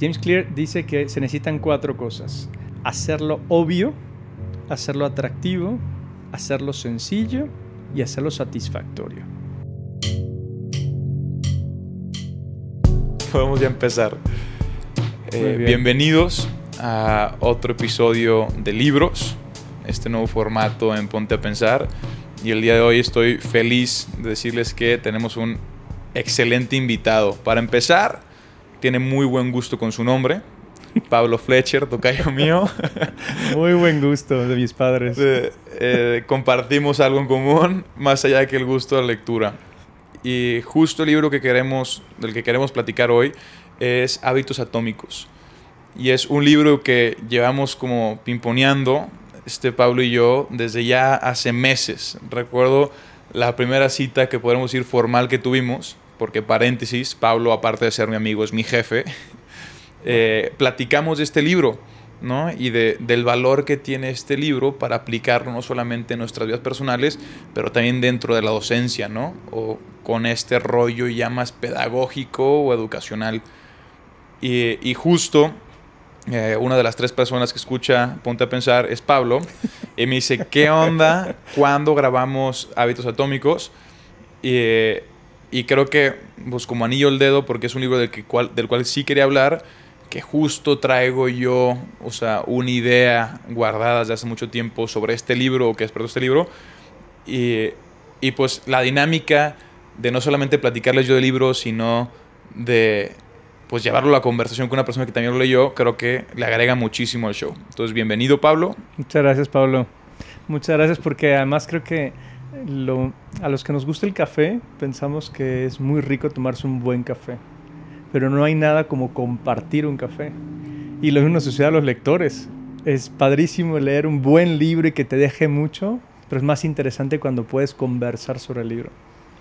James Clear dice que se necesitan cuatro cosas. Hacerlo obvio, hacerlo atractivo, hacerlo sencillo y hacerlo satisfactorio. Podemos ya empezar. Eh, bienvenidos a otro episodio de libros, este nuevo formato en Ponte a Pensar. Y el día de hoy estoy feliz de decirles que tenemos un excelente invitado. Para empezar, tiene muy buen gusto con su nombre. Pablo Fletcher, tocayo mío. Muy buen gusto de mis padres. Eh, compartimos algo en común, más allá de que el gusto de la lectura. Y justo el libro que queremos, del que queremos platicar hoy es Hábitos Atómicos. Y es un libro que llevamos como pimponeando, este Pablo y yo, desde ya hace meses. Recuerdo la primera cita que podemos ir formal que tuvimos porque paréntesis, Pablo, aparte de ser mi amigo, es mi jefe, eh, platicamos de este libro, ¿no? Y de, del valor que tiene este libro para aplicarlo no solamente en nuestras vidas personales, pero también dentro de la docencia, ¿no? O con este rollo ya más pedagógico o educacional. Y, justo eh, una de las tres personas que escucha Ponte a Pensar es Pablo, y me dice, ¿qué onda cuando grabamos Hábitos Atómicos? Y y creo que, pues como anillo el dedo, porque es un libro del, que cual, del cual sí quería hablar, que justo traigo yo, o sea, una idea guardada desde hace mucho tiempo sobre este libro, o que espero este libro. Y, y pues la dinámica de no solamente platicarles yo del libro, sino de pues llevarlo a la conversación con una persona que también lo leyó, creo que le agrega muchísimo al show. Entonces, bienvenido Pablo. Muchas gracias Pablo. Muchas gracias porque además creo que a los que nos gusta el café, pensamos que es muy rico tomarse un buen café. Pero no hay nada como compartir un café. Y lo mismo sucede a los lectores. Es padrísimo leer un buen libro y que te deje mucho, pero es más interesante cuando puedes conversar sobre el libro.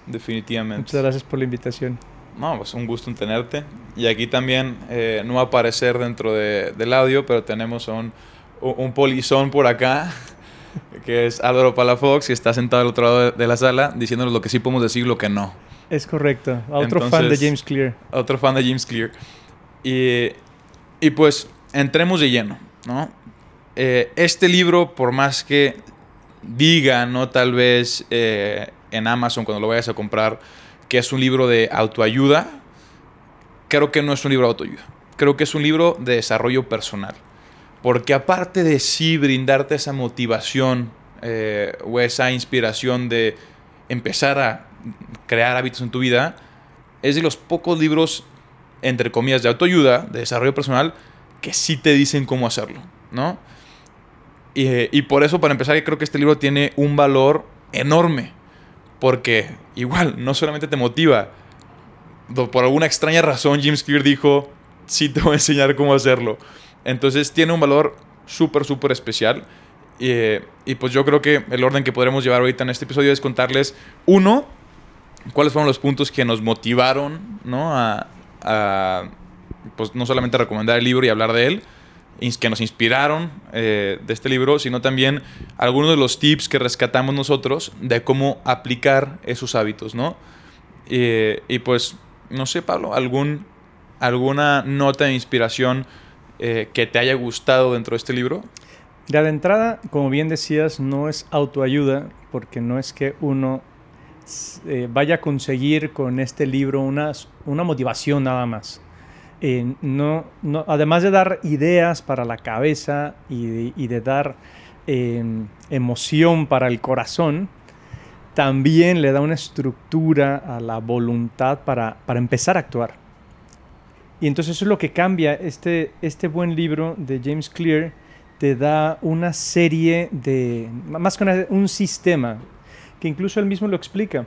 Definitivamente. Muchas gracias por la invitación. No, pues un gusto en tenerte. Y aquí también eh, no va a aparecer dentro del audio, pero tenemos un, un polizón por acá que es Álvaro Palafox, y está sentado al otro lado de la sala diciéndonos lo que sí podemos decir y lo que no. Es correcto. Otro fan de James Clear. Otro fan de James Clear. Y, y pues entremos de lleno, ¿no? Eh, este libro, por más que diga, ¿no? Tal vez eh, en Amazon cuando lo vayas a comprar, que es un libro de autoayuda, creo que no es un libro de autoayuda. Creo que es un libro de desarrollo personal. Porque aparte de sí brindarte esa motivación eh, o esa inspiración de empezar a crear hábitos en tu vida, es de los pocos libros, entre comillas, de autoayuda, de desarrollo personal, que sí te dicen cómo hacerlo, ¿no? Y, y por eso, para empezar, creo que este libro tiene un valor enorme. Porque igual, no solamente te motiva, por alguna extraña razón James Clear dijo, sí te voy a enseñar cómo hacerlo. Entonces tiene un valor súper, súper especial. y pues yo creo que el orden que podremos llevar ahorita en este episodio es contarles, uno, cuáles fueron los puntos que nos motivaron, ¿no? A, pues no solamente recomendar el libro y hablar de él, que nos inspiraron eh, de este libro, sino también algunos de los tips que rescatamos nosotros de cómo aplicar esos hábitos, ¿no? y pues, no sé, Pablo, algún, alguna nota de inspiración eh, que te haya gustado dentro de este libro? Ya de entrada, como bien decías, no es autoayuda, porque no es que uno eh, vaya a conseguir con este libro una, una motivación nada más. Eh, no, no, además de dar ideas para la cabeza y de, dar em, emoción para el corazón, también le da una estructura a la voluntad para, para empezar a actuar. Y entonces eso es lo que cambia. Este, este buen libro de James Clear te da una serie de, más que un sistema, que incluso él mismo lo explica.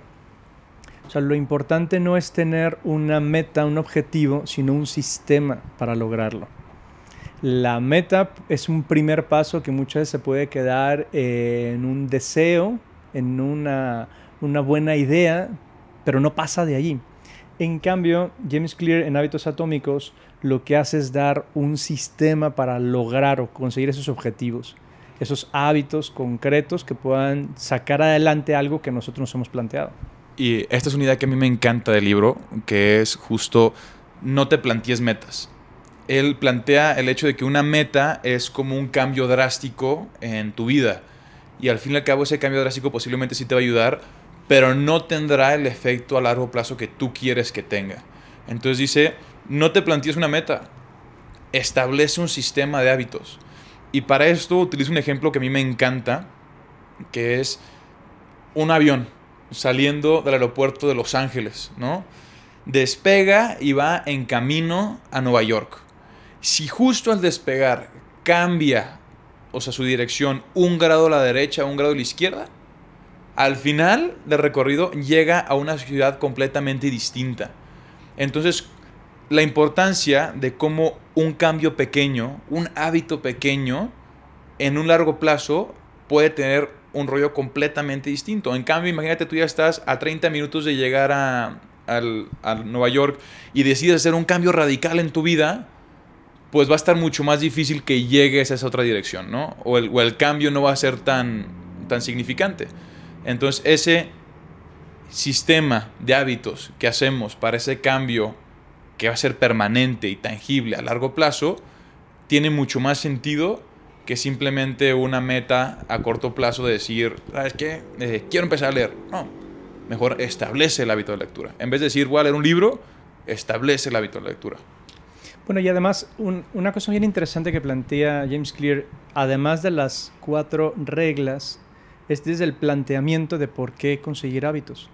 O sea, lo importante no es tener una meta, un objetivo, sino un sistema para lograrlo. La meta es un primer paso que muchas veces se puede quedar en un deseo, en una, una buena idea, pero no pasa de allí. En cambio, James Clear en Hábitos Atómicos lo que hace es dar un sistema para lograr o conseguir esos objetivos, esos hábitos concretos que puedan sacar adelante algo que nosotros nos hemos planteado. Y esta es una idea que a mí me encanta del libro, que es justo no te plantees metas. él plantea el hecho de que una meta es como un cambio drástico en tu vida. Y al fin y al cabo ese cambio drástico posiblemente sí te va a ayudar, pero no tendrá el efecto a largo plazo que tú quieres que tenga. Entonces dice, no te plantees una meta, establece un sistema de hábitos. Y para esto utilizo un ejemplo que a mí me encanta, que es un avión saliendo del aeropuerto de Los Ángeles, ¿no? Despega y va en camino a Nueva York. Si justo al despegar cambia, o sea, su dirección un grado a la derecha, un grado a la izquierda, al final del recorrido llega a una ciudad completamente distinta. Entonces, la importancia de cómo un cambio pequeño, un hábito pequeño, en un largo plazo puede tener un rollo completamente distinto. En cambio, imagínate, tú ya estás a 30 minutos de llegar a, Nueva York y decides hacer un cambio radical en tu vida, pues va a estar mucho más difícil que llegues a esa otra dirección, ¿no? O el, o el cambio no va a ser tan, tan significante. Entonces, ese sistema de hábitos que hacemos para ese cambio que va a ser permanente y tangible a largo plazo, tiene mucho más sentido que simplemente una meta a corto plazo de decir, ¿sabes qué? Eh, quiero empezar a leer. No, mejor establece el hábito de lectura. En vez de decir, voy a leer un libro, establece el hábito de lectura. Bueno, y además, una cosa bien interesante que plantea James Clear, además de las cuatro reglas, es desde el planteamiento de por qué conseguir hábitos.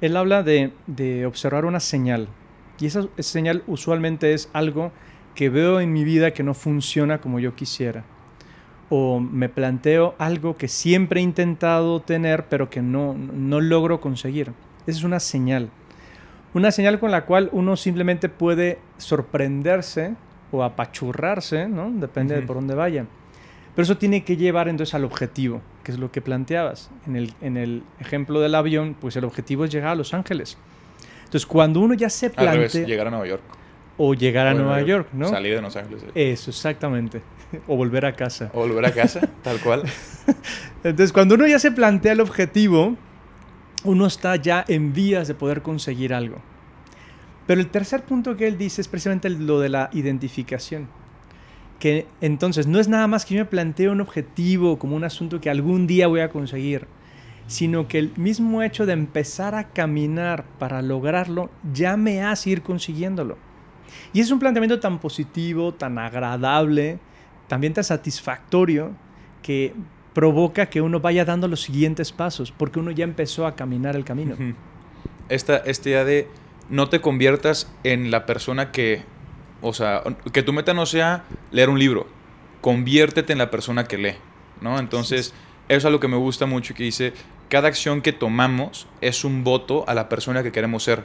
Él habla de, de observar una señal, y esa, señal usualmente es algo que veo en mi vida que no funciona como yo quisiera. O me planteo algo que siempre he intentado tener pero que no, no logro conseguir. Esa es una señal. Una señal con la cual uno simplemente puede sorprenderse o apachurrarse, ¿no? Depende de por dónde vaya. Pero eso tiene que llevar entonces al objetivo, que es lo que planteabas. En el, en el ejemplo del avión, pues el objetivo es llegar a Los Ángeles. Entonces, cuando uno ya se plantea... llegar a Nueva York. O llegar a Nueva York, ¿no? Salir de Los Ángeles. Eso, exactamente. O volver a casa. O volver a casa, tal cual. Entonces, cuando uno ya se plantea el objetivo, uno está ya en vías de poder conseguir algo. Pero el tercer punto que él dice es precisamente lo de la identificación. Que entonces no es nada más que yo me planteo un objetivo como un asunto que algún día voy a conseguir sino que el mismo hecho de empezar a caminar para lograrlo ya me hace ir consiguiéndolo. Y es un planteamiento tan positivo, tan agradable, también tan satisfactorio, que provoca que uno vaya dando los siguientes pasos, porque uno ya empezó a caminar el camino. Esta, esta idea de no te conviertas en la persona que, o sea, que tu meta no sea leer un libro, conviértete en la persona que lee, ¿no? Entonces... Eso es algo que me gusta mucho que dice, cada acción que tomamos es un voto a la persona que queremos ser.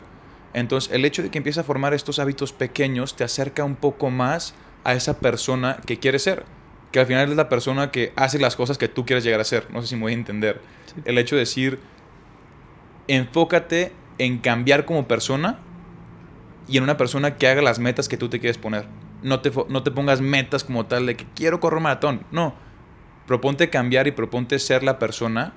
Entonces, el hecho de que empieces a formar estos hábitos pequeños te acerca un poco más a esa persona que quieres ser. Que al final es la persona que hace las cosas que tú quieres llegar a ser. No sé si me voy a entender. El hecho de decir, enfócate en cambiar como persona y en una persona que haga las metas que tú te quieres poner. No te, no te pongas metas como tal de que quiero correr maratón. No proponte cambiar y proponte ser la persona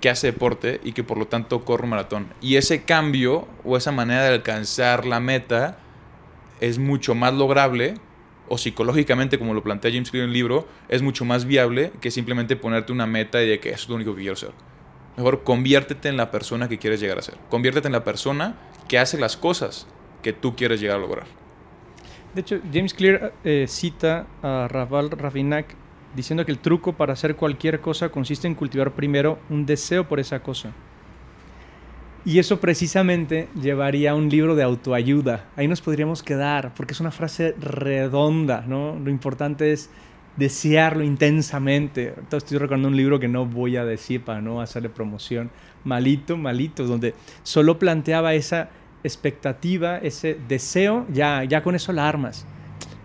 que hace deporte y que por lo tanto corre un maratón. Y ese cambio o esa manera de alcanzar la meta es mucho más lograble o psicológicamente, como lo plantea James Clear en el libro, es mucho más viable que simplemente ponerte una meta y de que eso es lo único que quiero ser. Mejor conviértete en la persona que quieres llegar a ser. Conviértete en la persona que hace las cosas que tú quieres llegar a lograr. De hecho, James Clear eh, cita a Raval Ravinac diciendo que el truco para hacer cualquier cosa consiste en cultivar primero un deseo por esa cosa. Y eso precisamente llevaría a un libro de autoayuda. Ahí nos podríamos quedar, porque es una frase redonda, ¿no? Lo importante es desearlo intensamente. Entonces estoy recordando un libro que no voy a decir para no hacerle promoción. Malito, malito, donde solo planteaba esa expectativa, ese deseo, ya, ya con eso la armas.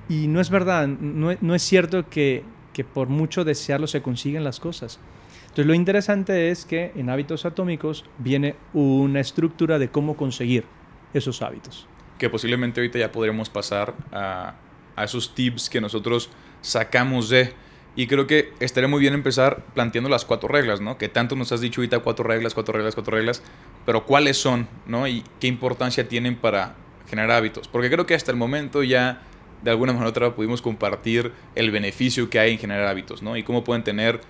Y no es verdad, no, no es cierto que que por mucho desearlo se consiguen las cosas. Entonces lo interesante es que en hábitos atómicos viene una estructura de cómo conseguir esos hábitos. Que posiblemente ahorita ya podremos pasar a, a esos tips que nosotros sacamos de... Y creo que estaría muy bien empezar planteando las cuatro reglas, ¿no? Que tanto nos has dicho ahorita cuatro reglas, cuatro reglas, cuatro reglas, pero cuáles son, ¿no? Y qué importancia tienen para generar hábitos. Porque creo que hasta el momento ya de alguna manera u otra pudimos compartir el beneficio que hay en generar hábitos, ¿no? Y cómo pueden tener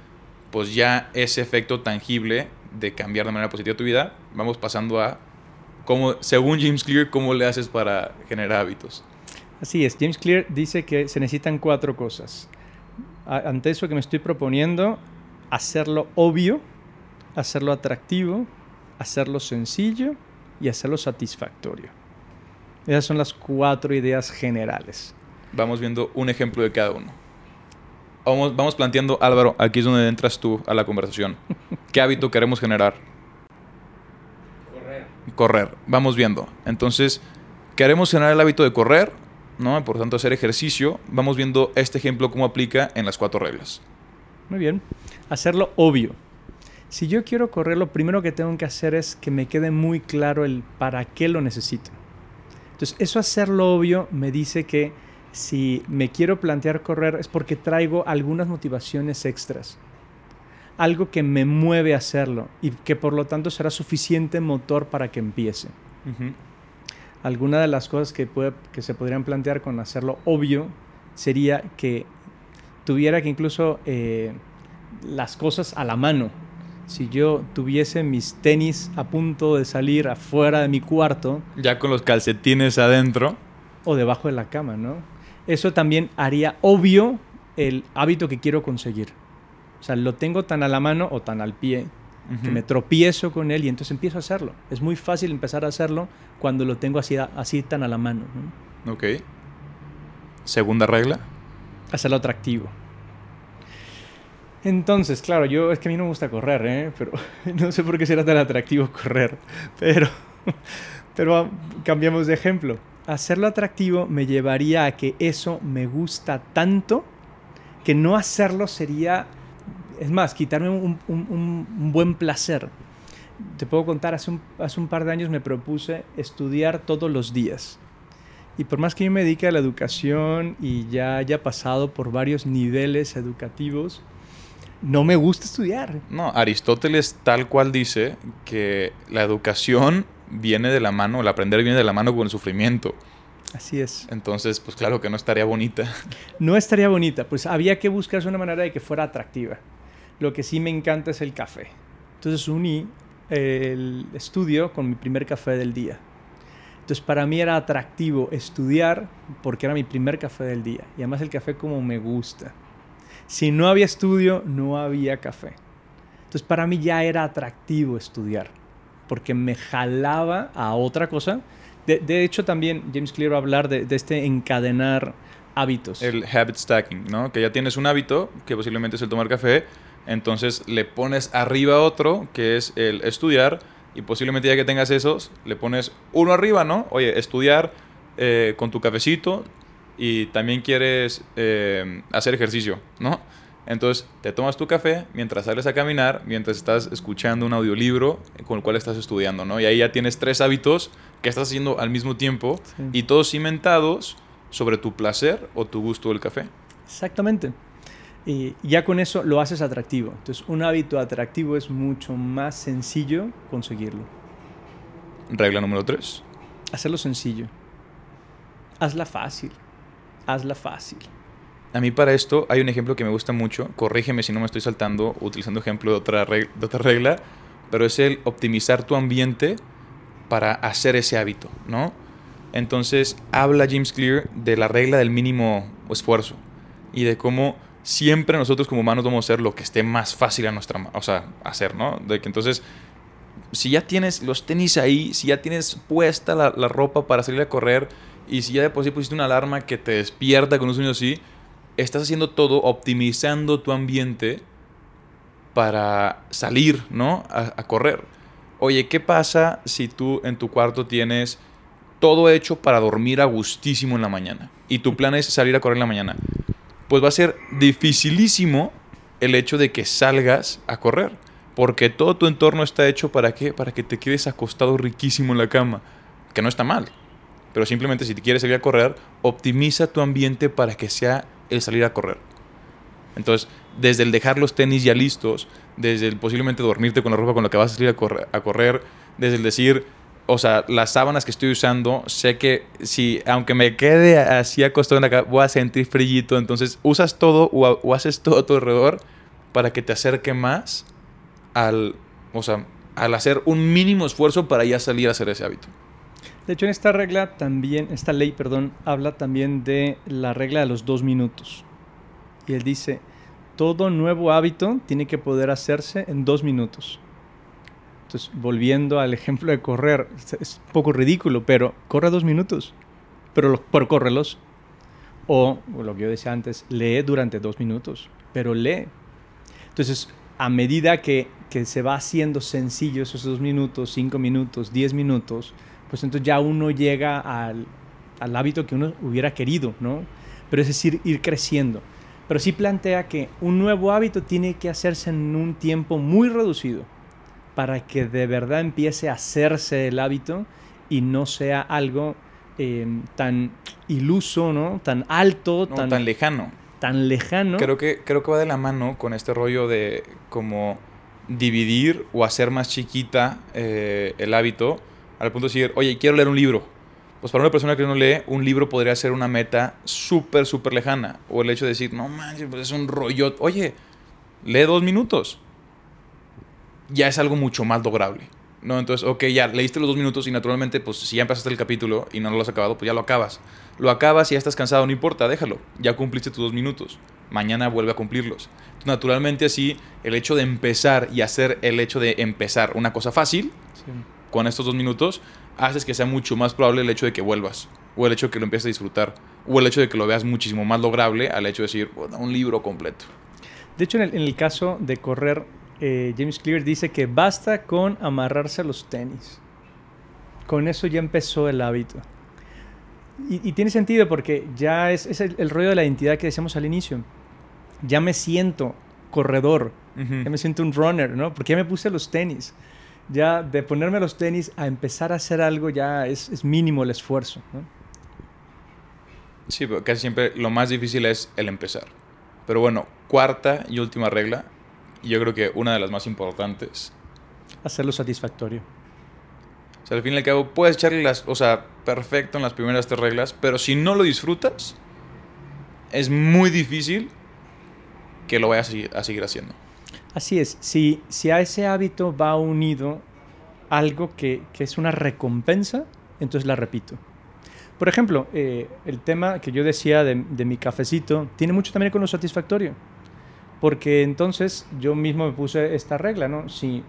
pues ya ese efecto tangible de cambiar de manera positiva tu vida, vamos pasando a cómo, según James Clear, cómo le haces para generar hábitos. Así es, James Clear dice que se necesitan cuatro cosas. Ante eso que me estoy proponiendo, hacerlo obvio, hacerlo atractivo, hacerlo sencillo y hacerlo satisfactorio. Esas son las cuatro ideas generales. Vamos viendo un ejemplo de cada uno. Vamos, vamos planteando, Álvaro, aquí es donde entras tú a la conversación. ¿Qué hábito queremos generar? Correr. Correr. Vamos viendo. Entonces, queremos generar el hábito de correr, ¿no? Por tanto, hacer ejercicio. Vamos viendo este ejemplo cómo aplica en las cuatro reglas. Muy bien. Hacerlo obvio. Si yo quiero correr, lo primero que tengo que hacer es que me quede muy claro el para qué lo necesito. Entonces, eso hacerlo obvio me dice que si me quiero plantear correr es porque traigo algunas motivaciones extras. Algo que me mueve a hacerlo y que por lo tanto será suficiente motor para que empiece. Alguna de las cosas que, que se podrían plantear con hacerlo obvio sería que tuviera que incluso eh, las cosas a la mano. Si yo tuviese mis tenis a punto de salir afuera de mi cuarto. Ya con los calcetines adentro. O debajo de la cama, ¿no? Eso también haría obvio el hábito que quiero conseguir. O sea, lo tengo tan a la mano o tan al pie que me tropiezo con él y entonces empiezo a hacerlo. Es muy fácil empezar a hacerlo cuando lo tengo así, así tan a la mano. Ok. Segunda regla. Hacerlo atractivo. Entonces, claro, yo es que a mí no me gusta correr, ¿eh? pero no sé por qué será tan atractivo correr. Pero, pero cambiamos de ejemplo. Hacerlo atractivo me llevaría a que eso me gusta tanto que no hacerlo sería es más, quitarme un, buen placer. Te puedo contar, hace un, hace un par de años me propuse estudiar todos los días. Y por más que yo me dedique a la educación y ya haya pasado por varios niveles educativos, no me gusta estudiar. No, Aristóteles tal cual dice que la educación viene de la mano, el aprender viene de la mano con el sufrimiento. Así es. Entonces, pues claro que no estaría bonita. No estaría bonita, pues había que buscarse una manera de que fuera atractiva. Lo que sí me encanta es el café. Entonces uní el estudio con mi primer café del día. Entonces para mí era atractivo estudiar porque era mi primer café del día. Y además el café como me gusta. Si no había estudio, no había café. Entonces para mí ya era atractivo estudiar porque me jalaba a otra cosa. De, hecho también James Clear va a hablar de, de este encadenar hábitos. El habit stacking, ¿no? Que ya tienes un hábito, que posiblemente es el tomar café, entonces le pones arriba otro, que es el estudiar, y posiblemente ya que tengas esos, le pones uno arriba, ¿no? Oye, estudiar eh, con tu cafecito y también quieres eh, hacer ejercicio, ¿no? Entonces te tomas tu café mientras sales a caminar, mientras estás escuchando un audiolibro con el cual estás estudiando, ¿no? Y ahí ya tienes tres hábitos que estás haciendo al mismo tiempo y todos cimentados sobre tu placer o tu gusto del café. Exactamente. Y ya con eso lo haces atractivo. Entonces, un hábito atractivo es mucho más sencillo conseguirlo. Regla número 3. Hacerlo sencillo. Hazla fácil. Hazla fácil. A mí para esto hay un ejemplo que me gusta mucho. Corrígeme si no me estoy saltando utilizando ejemplo de otra, regla, de otra regla, pero es el optimizar tu ambiente para hacer ese hábito, ¿no? Entonces habla James Clear de la regla del mínimo esfuerzo y de cómo siempre nosotros como humanos vamos a hacer lo que esté más fácil a nuestra, o sea, hacer, ¿no? De que entonces, si ya tienes los tenis ahí, si ya tienes puesta la, ropa para salir a correr y si ya de por sí pusiste una alarma que te despierta con un sueño así, estás haciendo todo optimizando tu ambiente para salir, ¿no? A, a correr. Oye, ¿qué pasa si tú en tu cuarto tienes todo hecho para dormir a gustísimo en la mañana? Y tu plan es salir a correr en la mañana pues va a ser dificilísimo el hecho de que salgas a correr. Porque todo tu entorno está hecho para qué? Para que te quedes acostado riquísimo en la cama. Que no está mal. Pero simplemente si te quieres salir a correr, optimiza tu ambiente para que sea el salir a correr. Entonces, desde el dejar los tenis ya listos, desde el posiblemente dormirte con la ropa con la que vas a salir a correr, a correr desde el decir, o sea, las sábanas que estoy usando, sé que si, aunque me quede así acostado en la cama, voy a sentir frillito. Entonces, usas todo o, o haces todo a tu alrededor para que te acerque más al, o sea, al hacer un mínimo esfuerzo para ya salir a hacer ese hábito. De hecho, en esta regla también, esta ley, perdón, habla también de la regla de los dos minutos. Y él dice, todo nuevo hábito tiene que poder hacerse en dos minutos. Entonces, volviendo al ejemplo de correr, es un poco ridículo, pero corre dos minutos, pero, pero córrelos. O, lo que yo decía antes, lee durante dos minutos, pero lee. Entonces, a medida que, que se va haciendo sencillo esos dos minutos, cinco minutos, diez minutos, pues entonces ya uno llega al, al hábito que uno hubiera querido, ¿no? Pero es decir, ir creciendo. Pero sí plantea que un nuevo hábito tiene que hacerse en un tiempo muy reducido para que de verdad empiece a hacerse el hábito y no sea algo em, tan iluso, ¿no? Tan alto, tan, tan lejano. Tan lejano. Creo que, creo que va de la mano con este rollo de como dividir o hacer más chiquita eh, el hábito al punto de decir, oye, quiero leer un libro. Pues para una persona que no lee, un libro podría ser una meta súper, súper lejana. O el hecho de decir, no manches, pues es un rollo. Oye, lee dos minutos. Ya es algo mucho más lograble. ¿no? Entonces, ok, ya leíste los dos minutos y naturalmente, pues si ya empezaste el capítulo y no lo has acabado, pues ya lo acabas. Lo acabas y ya estás cansado, no importa, déjalo. Ya cumpliste tus dos minutos. Mañana vuelve a cumplirlos. naturalmente así, el hecho de empezar y hacer el hecho de empezar una cosa fácil, con estos dos minutos, haces que sea mucho más probable el hecho de que vuelvas, o el hecho de que lo empieces a disfrutar, o el hecho de que lo veas muchísimo más lograble al hecho de decir, un libro completo. De hecho, en el, caso de correr, eh, James Clear dice que basta con amarrarse a los tenis. Con eso ya empezó el hábito. Y, tiene sentido porque ya es, es el, rollo de la identidad que decíamos al inicio. Ya me siento corredor, ya me siento un runner, ¿no? Porque ya me puse los tenis ya de ponerme los tenis a empezar a hacer algo ya es, mínimo el esfuerzo. Sí, pero casi siempre lo más difícil es el empezar. Pero bueno, cuarta y última regla, y yo creo que una de las más importantes. Hacerlo satisfactorio. O sea, al fin y al cabo, puedes echarle las, o sea, perfecto en las primeras tres reglas, pero si no lo disfrutas, es muy difícil que lo vayas a seguir haciendo. Así es, si, si a ese hábito va unido algo que, es una recompensa, entonces la repito. Por ejemplo, eh, el tema que yo decía de, mi cafecito tiene mucho también con lo satisfactorio. Porque entonces yo mismo me puse esta regla, ¿no? Si,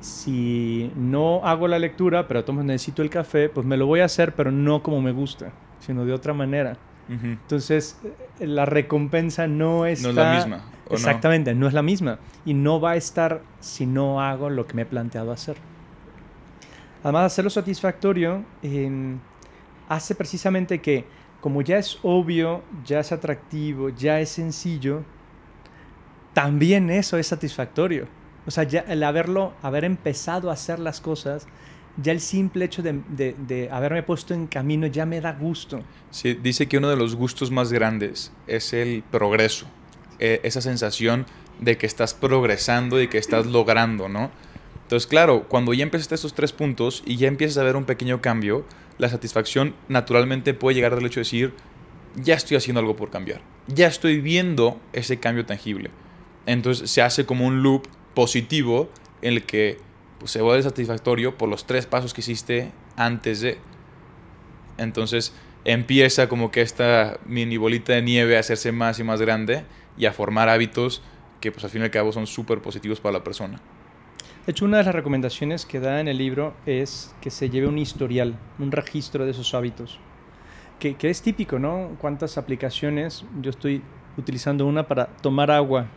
si no hago la lectura, pero tomo necesito el café, pues me lo voy a hacer, pero no como me gusta, sino de otra manera. Entonces, la recompensa no está... No es la misma. Exactamente, no? es la misma. Y no va a estar si no hago lo que me he planteado hacer. Además, hacerlo satisfactorio em, hace precisamente que, como ya es obvio, ya es atractivo, ya es sencillo, también eso es satisfactorio. O sea, ya el haberlo, haber empezado a hacer las cosas, ya el simple hecho de, haberme puesto en camino ya me da gusto. Sí, dice que uno de los gustos más grandes es el progreso, e, esa sensación de que estás progresando y que estás logrando, ¿no? Entonces, claro, cuando ya empiezas estos tres puntos y ya empiezas a ver un pequeño cambio, la satisfacción naturalmente puede llegar del hecho de decir, ya estoy haciendo algo por cambiar, ya estoy viendo ese cambio tangible. Entonces se hace como un loop positivo en el que pues se vuelve satisfactorio por los tres pasos que hiciste antes de. Entonces empieza como que esta mini bolita de nieve a hacerse más y más grande y a formar hábitos que pues al fin y al cabo son súper positivos para la persona. De hecho, una de las recomendaciones que da en el libro es que se lleve un historial, un registro de esos hábitos. Que, que es típico, ¿no? ¿Cuántas aplicaciones? Yo estoy utilizando una para tomar agua.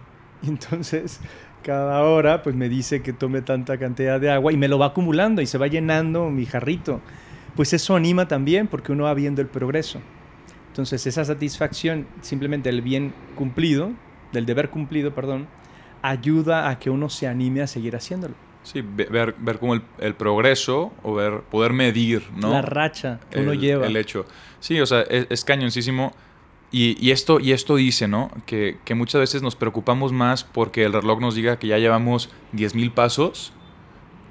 Entonces, cada hora pues me dice que tome tanta cantidad de agua y me lo va acumulando y se va llenando mi jarrito. Pues eso anima también porque uno va viendo el progreso. Entonces esa satisfacción simplemente del bien cumplido, del deber cumplido, perdón, ayuda a que uno se anime a seguir haciéndolo. Sí, ver, ver como el, progreso o ver, poder medir, ¿no? La racha que uno lleva. El hecho. Sí, o sea, es, es cañoncísimo y, esto, y esto dice, ¿no? Que, muchas veces nos preocupamos más porque el reloj nos diga que ya llevamos 10.000 pasos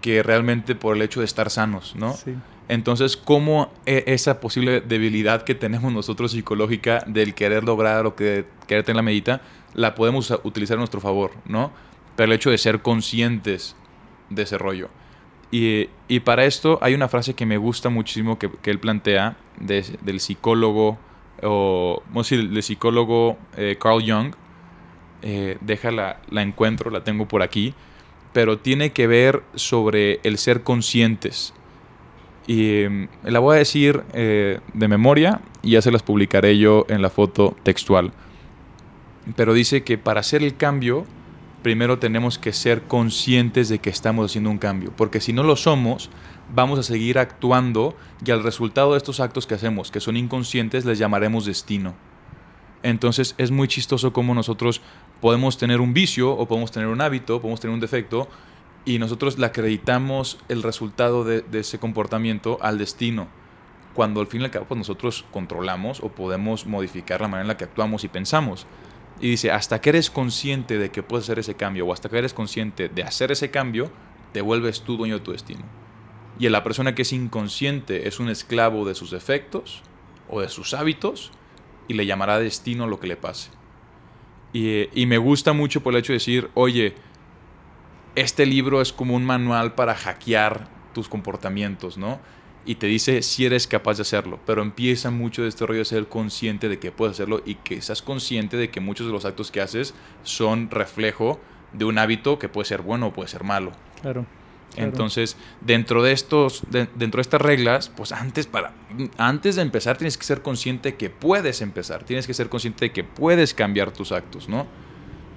que realmente por el hecho de estar sanos, ¿no? Sí. Entonces, ¿cómo e- esa posible debilidad que tenemos nosotros psicológica del querer lograr o que querer tener la medita, la podemos utilizar a nuestro favor, ¿no? Pero el hecho de ser conscientes de ese rollo. Y, y para esto hay una frase que me gusta muchísimo que, que él plantea de- del psicólogo, o vamos a del psicólogo eh, Carl Jung. Eh, déjala, la encuentro, la tengo por aquí. Pero tiene que ver sobre el ser conscientes. Y mm, la voy a decir eh, de memoria y ya se las publicaré yo en la foto textual. Pero dice que para hacer el cambio, primero tenemos que ser conscientes de que estamos haciendo un cambio. Porque si no lo somos, vamos a seguir actuando y al resultado de estos actos que hacemos, que son inconscientes, les llamaremos destino. Entonces es muy chistoso cómo nosotros podemos tener un vicio o podemos tener un hábito, podemos tener un defecto y nosotros le acreditamos el resultado de, ese comportamiento al destino. Cuando al fin y al cabo pues, nosotros controlamos o podemos modificar la manera en la que actuamos y pensamos. Y dice, hasta que eres consciente de que puedes hacer ese cambio o hasta que eres consciente de hacer ese cambio, te vuelves tú dueño de tu destino. Y la persona que es inconsciente es un esclavo de sus defectos o de sus hábitos y le llamará destino lo que le pase. Y, y me gusta mucho por el hecho de decir, oye, este libro es como un manual para hackear tus comportamientos, ¿no? Y te dice si eres capaz de hacerlo, pero empieza mucho de este rollo de ser consciente de que puedes hacerlo y que seas consciente de que muchos de los actos que haces son reflejo de un hábito que puede ser bueno o puede ser malo. Claro. Claro. Entonces, dentro de estos, de- dentro de estas reglas, pues antes para, antes de empezar tienes que ser consciente que puedes empezar, tienes que ser consciente de que puedes cambiar tus actos, ¿no?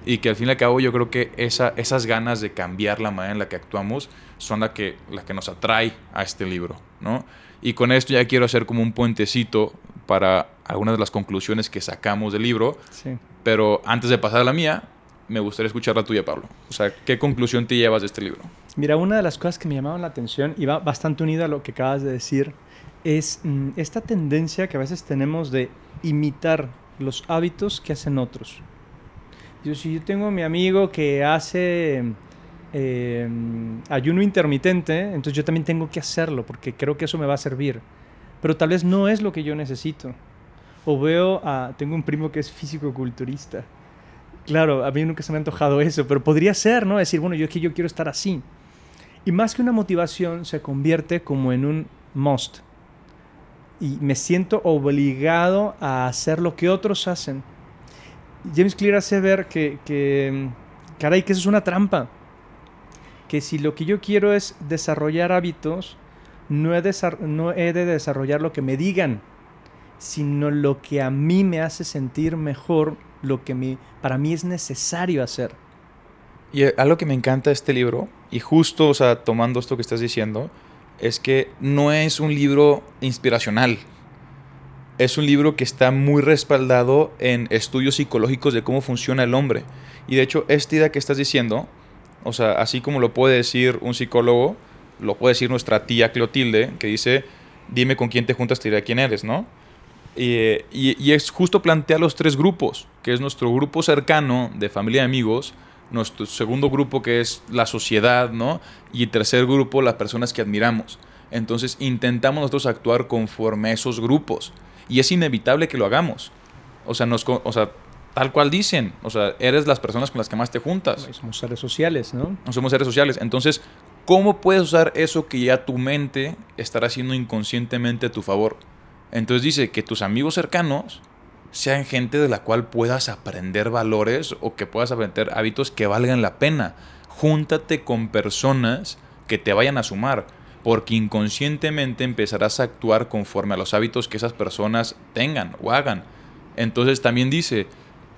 Y que al fin y al cabo yo creo que esa, esas ganas de cambiar la manera en la que actuamos son la que, la que nos atrae a este libro, ¿no? Y con esto ya quiero hacer como un puentecito para algunas de las conclusiones que sacamos del libro, Sí. pero antes de pasar a la mía, me gustaría escuchar la tuya, Pablo. O sea, ¿qué conclusión te llevas de este libro? Mira, una de las cosas que me llamaban la atención y va bastante unida a lo que acabas de decir es mm, esta tendencia que a veces tenemos de imitar los hábitos que hacen otros. Yo, si yo tengo a mi amigo que hace eh, ayuno intermitente, entonces yo también tengo que hacerlo porque creo que eso me va a servir. Pero tal vez no es lo que yo necesito. O veo a... Tengo un primo que es físico-culturista. Claro, a mí nunca se me ha antojado eso, pero podría ser, ¿no? Decir, bueno, yo es que yo quiero estar así. Y más que una motivación, se convierte como en un must. Y me siento obligado a hacer lo que otros hacen. James Clear hace ver que, que, caray, que eso es una trampa. Que si lo que yo quiero es desarrollar hábitos, no he, de desarrollar lo que me digan, sino lo que a mí me hace sentir mejor, lo que para mí es necesario hacer. Y eh, algo que me encanta este libro, y justo, o sea, tomando esto que estás diciendo, es que no es un libro inspiracional. Es un libro que está muy respaldado en estudios psicológicos de cómo funciona el hombre. Y de hecho, esta idea que estás diciendo, o sea, así como lo puede decir un psicólogo, lo puede decir nuestra tía Clotilde, que dice, dime con quién te juntas, te diré quién eres, ¿no? Y, eh, y- y es justo plantear los tres grupos, que es nuestro grupo cercano de familia y amigos, nuestro segundo grupo que es la sociedad, ¿no? Y tercer grupo, las personas que admiramos. Entonces intentamos nosotros actuar conforme a esos grupos. Y es inevitable que lo hagamos. O sea, nos, o sea, tal cual dicen. O sea, eres las personas con las que más te juntas. Somos seres sociales, ¿no? No somos seres sociales. Entonces, ¿cómo puedes usar eso que ya tu mente estará haciendo inconscientemente a tu favor? Entonces dice que tus amigos cercanos sean gente de la cual puedas aprender valores o que puedas aprender hábitos que valgan la pena. Júntate con personas que te vayan a sumar, porque inconscientemente empezarás a actuar conforme a los hábitos que esas personas tengan o hagan. Entonces también dice,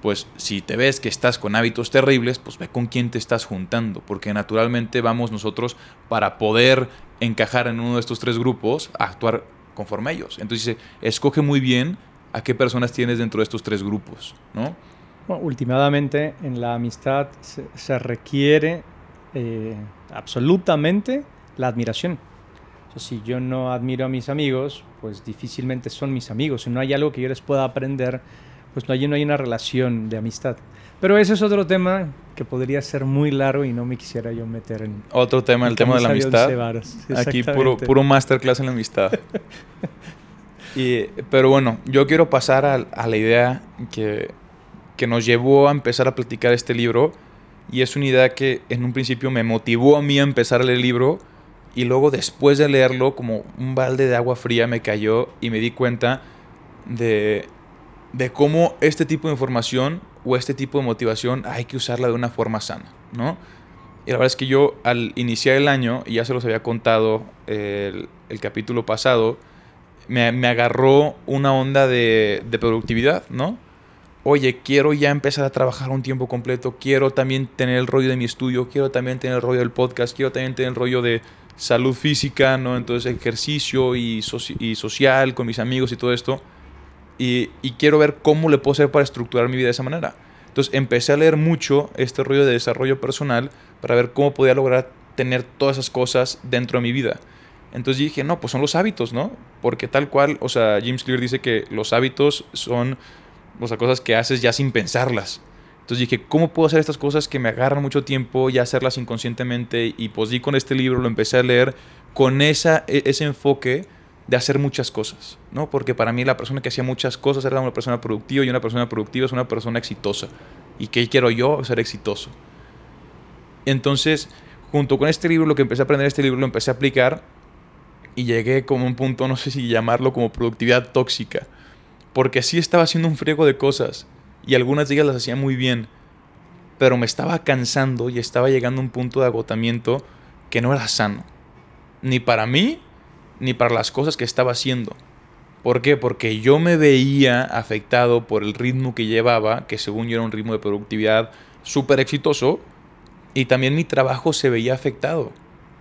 pues si te ves que estás con hábitos terribles, pues ve con quién te estás juntando, porque naturalmente vamos nosotros para poder encajar en uno de estos tres grupos a actuar conforme a ellos. Entonces dice, escoge muy bien a qué personas tienes dentro de estos tres grupos, ¿no? Bueno, últimamente en la amistad se, se requiere eh, absolutamente la admiración. O sea, si yo no admiro a mis amigos, pues difícilmente son mis amigos. Si no hay algo que yo les pueda aprender, pues allí no hay una relación de amistad. Pero ese es otro tema que podría ser muy largo y no me quisiera yo meter en... Otro tema, el tema de la amistad. Aquí puro, puro masterclass en la amistad. pero bueno, yo quiero pasar a, la idea que, que nos llevó a empezar a platicar este libro. Y es una idea que en un principio me motivó a mí a empezar el libro. Y luego después de leerlo, como un balde de agua fría me cayó y me di cuenta de, de cómo este tipo de información o este tipo de motivación hay que usarla de una forma sana, ¿no? Y la verdad es que yo al iniciar el año, y ya se los había contado el, el capítulo pasado, me, me, agarró una onda de, de productividad, ¿no? Oye, quiero ya empezar a trabajar un tiempo completo, quiero también tener el rollo de mi estudio, quiero también tener el rollo del podcast, quiero también tener el rollo de salud física, ¿no? Entonces ejercicio y, y social con mis amigos y todo esto y, quiero ver cómo le puedo hacer para estructurar mi vida de esa manera. Entonces empecé a leer mucho este rollo de desarrollo personal para ver cómo podía lograr tener todas esas cosas dentro de mi vida. Entonces dije, no, pues son los hábitos, ¿no? Porque tal cual, o sea, James Clear dice que los hábitos son, o sea, cosas que haces ya sin pensarlas. Entonces dije, ¿cómo puedo hacer estas cosas que me agarran mucho tiempo y hacerlas inconscientemente? Y pues di con este libro, lo empecé a leer con esa, e, ese enfoque de hacer muchas cosas, ¿no? Porque para mí la persona que hacía muchas cosas era una persona productiva y una persona productiva es una persona exitosa. ¿Y qué quiero yo? Ser exitoso. Entonces, junto con este libro, lo que empecé a aprender este libro, lo empecé a aplicar y llegué como un punto, no sé si llamarlo como productividad tóxica. Porque sí estaba haciendo un friego de cosas y algunas de ellas las hacía muy bien, pero me estaba cansando y estaba llegando a un punto de agotamiento que no era sano. Ni para mí, ni para las cosas que estaba haciendo. ¿Por qué? Porque yo me veía afectado por el ritmo que llevaba, que según yo era un ritmo de productividad súper exitoso, y también mi trabajo se veía afectado,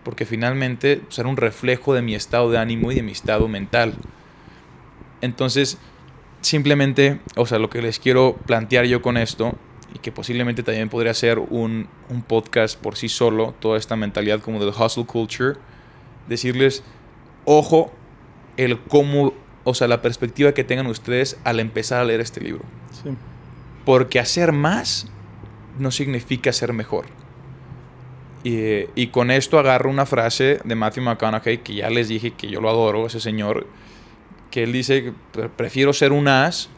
porque finalmente pues, era un reflejo de mi estado de ánimo y de mi estado mental. Entonces, simplemente, o sea, lo que les quiero plantear yo con esto, y que posiblemente también podría ser un, un podcast por sí solo, toda esta mentalidad como del hustle culture, decirles, ojo el cómo, o sea, la perspectiva que tengan ustedes al empezar a leer este libro. Porque hacer más no significa ser mejor. Y, con esto agarro una frase de Matthew McConaughey, que ya les dije que yo lo adoro, ese señor, que él dice, prefiero ser un as,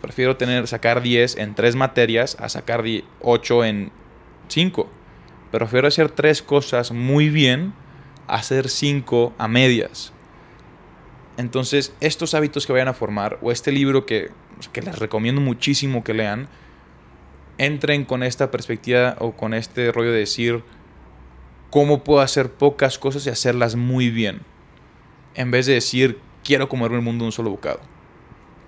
prefiero tener, sacar 10 en tres materias a sacar 8 en 5. Prefiero hacer tres cosas muy bien a hacer 5 a medias. Entonces, estos hábitos que vayan a formar, o este libro que les recomiendo muchísimo que lean, entren con esta perspectiva o con este rollo de decir cómo puedo hacer pocas cosas y hacerlas muy bien. En vez de decir, quiero comerme el mundo un solo bocado.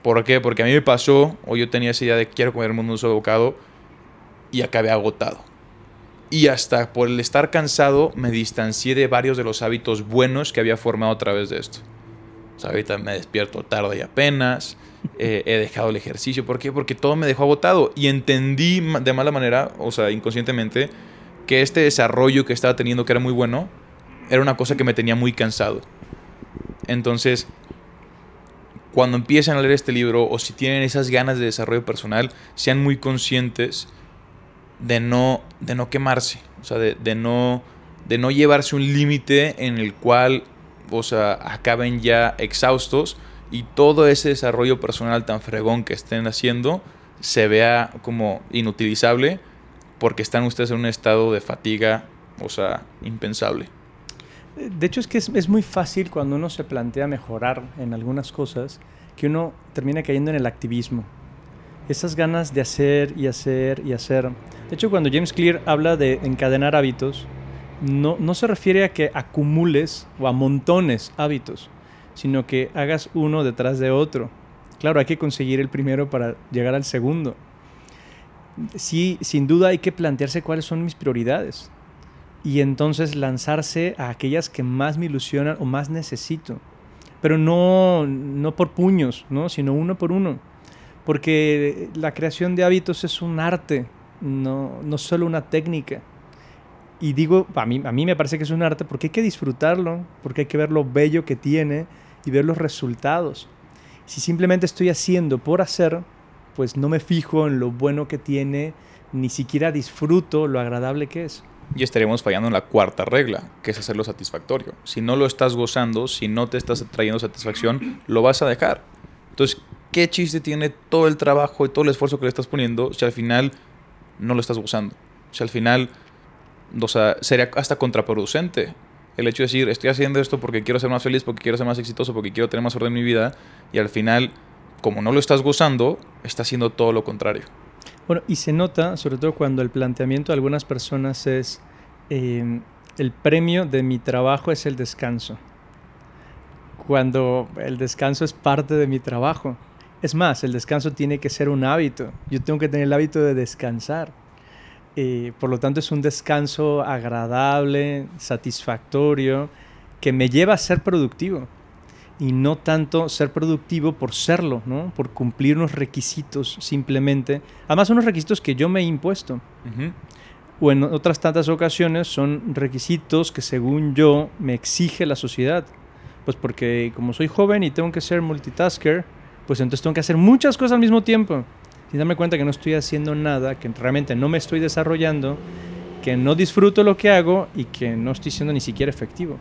¿Por qué? Porque a mí me pasó, o yo tenía esa idea de quiero comer el mundo un solo bocado, y acabé agotado. Y hasta por el estar cansado me distancié de varios de los hábitos buenos que había formado a través de esto. O sea, ahorita me despierto tarde y apenas. Eh, he dejado el ejercicio. ¿Por qué? Porque todo me dejó agotado. Y entendí de mala manera, o sea, inconscientemente, que este desarrollo que estaba teniendo, que era muy bueno, era una cosa que me tenía muy cansado. Entonces, cuando empiecen a leer este libro o si tienen esas ganas de desarrollo personal, sean muy conscientes de no, de no quemarse. O sea, de, no, de no llevarse un límite en el cual o sea, acaben ya exhaustos y todo ese desarrollo personal tan fregón que estén haciendo se vea como inutilizable porque están ustedes en un estado de fatiga, o sea, impensable. De hecho, es que es, muy fácil cuando uno se plantea mejorar en algunas cosas que uno termina cayendo en el activismo. Esas ganas de hacer y hacer y hacer. De hecho, cuando James Clear habla de encadenar hábitos, no, no se refiere a que acumules o amontones hábitos, sino que hagas uno detrás de otro. Claro, hay que conseguir el primero para llegar al segundo. Sí, sin duda hay que plantearse cuáles son mis prioridades y entonces lanzarse a aquellas que más me ilusionan o más necesito. Pero no, no por puños, ¿no? sino uno por uno. Porque la creación de hábitos es un arte, no, no solo una técnica. Y digo, a mí, a mí me parece que es un arte porque hay que disfrutarlo, porque hay que ver lo bello que tiene y ver los resultados. Si simplemente estoy haciendo por hacer, pues no me fijo en lo bueno que tiene, ni siquiera disfruto lo agradable que es. Y estaríamos fallando en la cuarta regla, que es hacerlo satisfactorio. Si no lo estás gozando, si no te estás trayendo satisfacción, lo vas a dejar. Entonces, ¿qué chiste tiene todo el trabajo y todo el esfuerzo que le estás poniendo si al final no lo estás gozando? Si al final, o sea, sería hasta contraproducente el hecho de decir, estoy haciendo esto porque quiero ser más feliz, porque quiero ser más exitoso, porque quiero tener más orden en mi vida, y al final, como no lo estás gozando, está haciendo todo lo contrario. Bueno, y se nota, sobre todo cuando el planteamiento de algunas personas es, eh, el premio de mi trabajo es el descanso, cuando el descanso es parte de mi trabajo. Es más, el descanso tiene que ser un hábito. Yo tengo que tener el hábito de descansar. Eh, por lo tanto, es un descanso agradable, satisfactorio, que me lleva a ser productivo. Y no tanto ser productivo por serlo, ¿no? por cumplir unos requisitos simplemente. Además, unos requisitos que yo me he impuesto. O en otras tantas ocasiones son requisitos que según yo me exige la sociedad. Pues porque como soy joven y tengo que ser multitasker, pues entonces tengo que hacer muchas cosas al mismo tiempo sin darme cuenta que no estoy haciendo nada, que realmente no me estoy desarrollando, que no disfruto lo que hago y que no estoy siendo ni siquiera efectivo.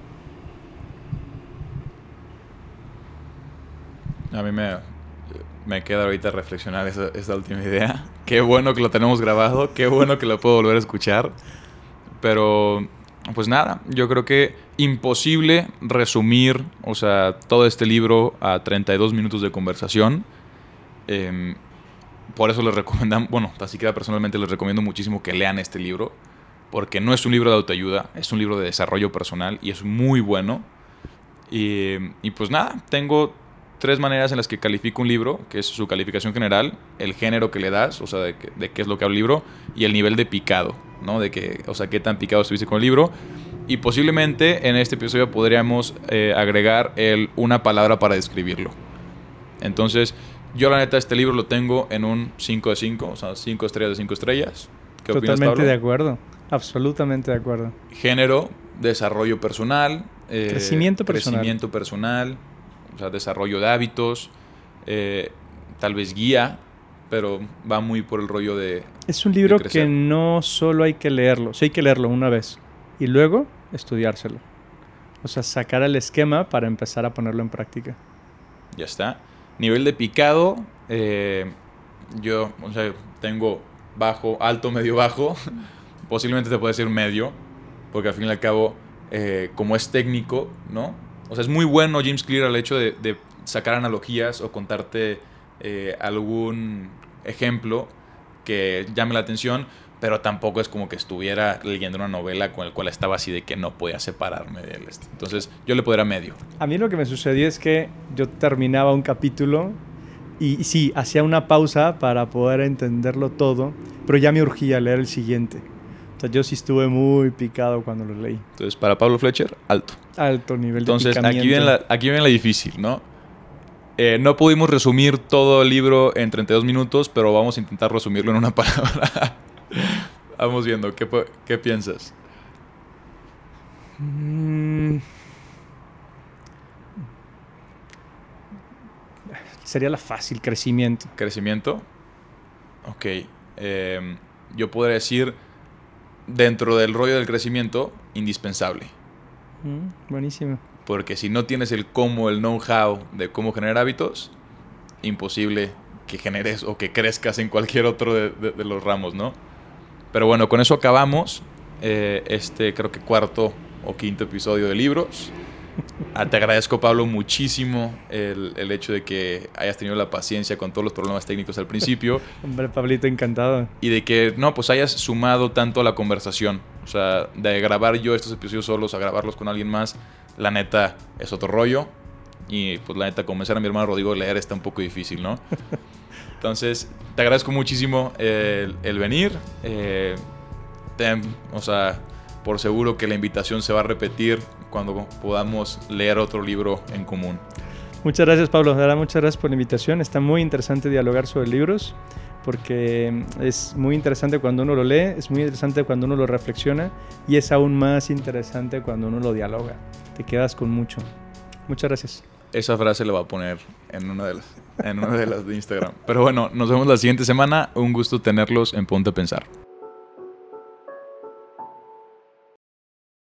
A mí me, me queda ahorita reflexionar esa, esa, última idea. Qué bueno que lo tenemos grabado, qué bueno que lo puedo volver a escuchar. Pero, pues nada, yo creo que imposible resumir, o sea, todo este libro a 32 minutos de conversación. Eh, por eso les recomendamos, bueno, así que personalmente les recomiendo muchísimo que lean este libro, porque no es un libro de autoayuda, es un libro de desarrollo personal y es muy bueno. Y, y, pues nada, tengo tres maneras en las que califico un libro, que es su calificación general, el género que le das, o sea, de, de qué es lo que habla el libro, y el nivel de picado, ¿no? De que, o sea, qué tan picado estuviste con el libro. Y posiblemente en este episodio podríamos eh, agregar el, una palabra para describirlo. Entonces, yo la neta este libro lo tengo en un 5 de 5, o sea, 5 estrellas de 5 estrellas. ¿Qué Totalmente opinas, de acuerdo, absolutamente de acuerdo. Género, desarrollo personal. Eh, crecimiento personal. Crecimiento personal, o sea, desarrollo de hábitos, eh, tal vez guía, pero va muy por el rollo de... Es un libro que no solo hay que leerlo, sí hay que leerlo una vez y luego estudiárselo. O sea, sacar el esquema para empezar a ponerlo en práctica. Ya está. Nivel de picado, eh, yo o sea, tengo bajo, alto, medio, bajo. Posiblemente te puede decir medio, porque al fin y al cabo, eh, como es técnico, ¿no? O sea, es muy bueno James Clear al hecho de, de sacar analogías o contarte eh, algún ejemplo que llame la atención, pero tampoco es como que estuviera leyendo una novela con el cual estaba así de que no podía separarme de él. Entonces yo le podría medio. A mí lo que me sucedió es que yo terminaba un capítulo y sí, hacía una pausa para poder entenderlo todo, pero ya me urgía leer el siguiente. O sea, yo sí estuve muy picado cuando lo leí. Entonces, para Pablo Fletcher, alto. Alto nivel Entonces, de Entonces, aquí viene la, aquí viene la difícil, ¿no? Eh, no pudimos resumir todo el libro en 32 minutos, pero vamos a intentar resumirlo en una palabra. Vamos viendo, ¿qué, qué piensas? Mm. Sería la fácil, crecimiento. ¿Crecimiento? Ok. Em, yo podría decir, dentro del rollo del crecimiento, indispensable. Mm, buenísimo. Porque si no tienes el cómo, el know-how de cómo generar hábitos, imposible que generes o que crezcas en cualquier otro de los ramos, ¿no? Pero bueno, con eso acabamos eh, este creo que cuarto o quinto episodio de libros. Ah, te agradezco, Pablo, muchísimo el, el, hecho de que hayas tenido la paciencia con todos los problemas técnicos al principio. Hombre, Pablito, encantado. Y de que, no, pues hayas sumado tanto a la conversación. O sea, de grabar yo estos episodios solos a grabarlos con alguien más, la neta es otro rollo. Y pues la neta, convencer a mi hermano Rodrigo a leer está un poco difícil, ¿no? Entonces, te agradezco muchísimo el, el venir. Eh, o sea, por seguro que la invitación se va a repetir cuando podamos leer otro libro en común. Muchas gracias, Pablo. muchas gracias por la invitación. Está muy interesante dialogar sobre libros porque es muy interesante cuando uno lo lee, es muy interesante cuando uno lo reflexiona y es aún más interesante cuando uno lo dialoga. Te quedas con mucho. Muchas gracias. Esa frase la va a poner en una de las en una de las de Instagram. Pero bueno, nos vemos la siguiente semana. Un gusto tenerlos en Ponte a Pensar.